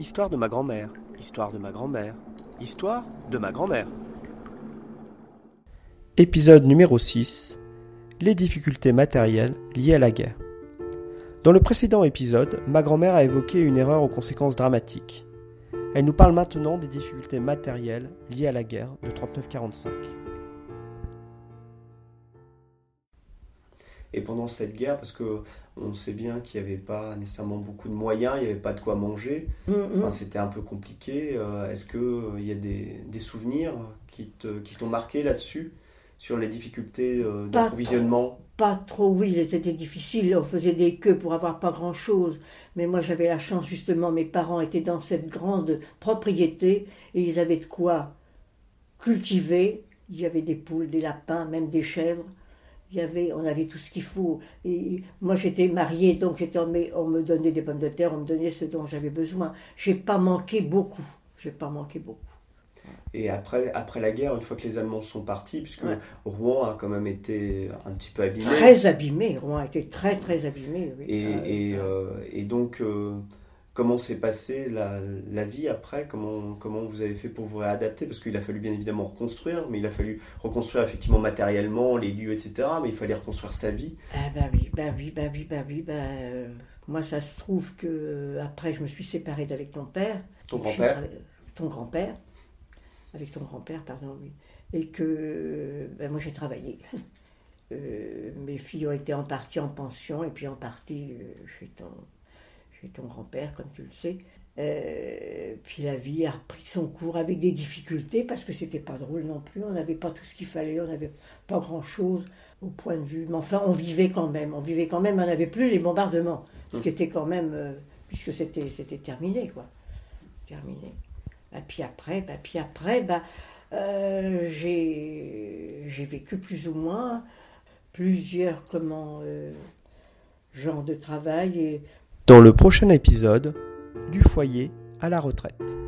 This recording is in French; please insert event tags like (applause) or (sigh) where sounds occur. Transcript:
Histoire de ma grand-mère, histoire de ma grand-mère, histoire de ma grand-mère. Épisode numéro 6 Les difficultés matérielles liées à la guerre. Dans le précédent épisode, ma grand-mère a évoqué une erreur aux conséquences dramatiques. Elle nous parle maintenant des difficultés matérielles liées à la guerre de 39-45. Et pendant cette guerre, parce que on sait bien qu'il n'y avait pas nécessairement beaucoup de moyens, il n'y avait pas de quoi manger, Mm, mm. enfin, c'était un peu compliqué. Euh, Est-ce qu'il y a des, des souvenirs qui te- qui t'ont marqué là-dessus, sur les difficultés euh, Pas d'approvisionnement? Pas trop, oui, c'était difficile. On faisait des queues pour avoir pas grand-chose. Mais moi, j'avais la chance, justement, mes parents étaient dans cette grande propriété et ils avaient de quoi cultiver. Il y avait des poules, des lapins, même des chèvres. Il y avait, on avait tout ce qu'il faut. Et moi, j'étais mariée, donc j'étais, on me, on me donnait des pommes de terre, on me donnait ce dont j'avais besoin. J'ai pas manqué beaucoup. J'ai pas manqué beaucoup. Et après, après la guerre, une fois que les Allemands sont partis, puisque Ouais. Rouen a quand même été un petit peu abîmé. Très abîmé. Rouen était très, très abîmé. oui. Et, Ah, et, ah. euh, et donc, euh, comment s'est passée la, la vie après comment, comment vous avez fait pour vous réadapter Parce qu'il a fallu bien évidemment reconstruire, mais il a fallu reconstruire effectivement matériellement les lieux, etc. Mais il fallait reconstruire sa vie. Ah bah oui, bah oui, bah oui, bah oui, bah, euh, moi ça se trouve que euh, après je me suis séparée d'avec ton père. Ton grand-père Ton grand-père. Avec ton grand-père, pardon, oui. Et que euh, ben, moi j'ai travaillé. (laughs) Euh, mes filles ont été en partie en pension et puis en partie euh, chez ton, chez ton grand-père, comme tu le sais. Euh, puis la vie a repris son cours avec des difficultés parce que c'était pas drôle non plus. On n'avait pas tout ce qu'il fallait, on n'avait pas grand-chose au point de vue. Mais enfin, on vivait quand même. On vivait quand même. On n'avait plus les bombardements, ce qui était quand même euh, puisque c'était terminé quoi, terminé. Et puis après, bah, puis après, bah, euh, j'ai vécu plus ou moins plusieurs comment genres de travail Dans le prochain épisode, du foyer à la retraite.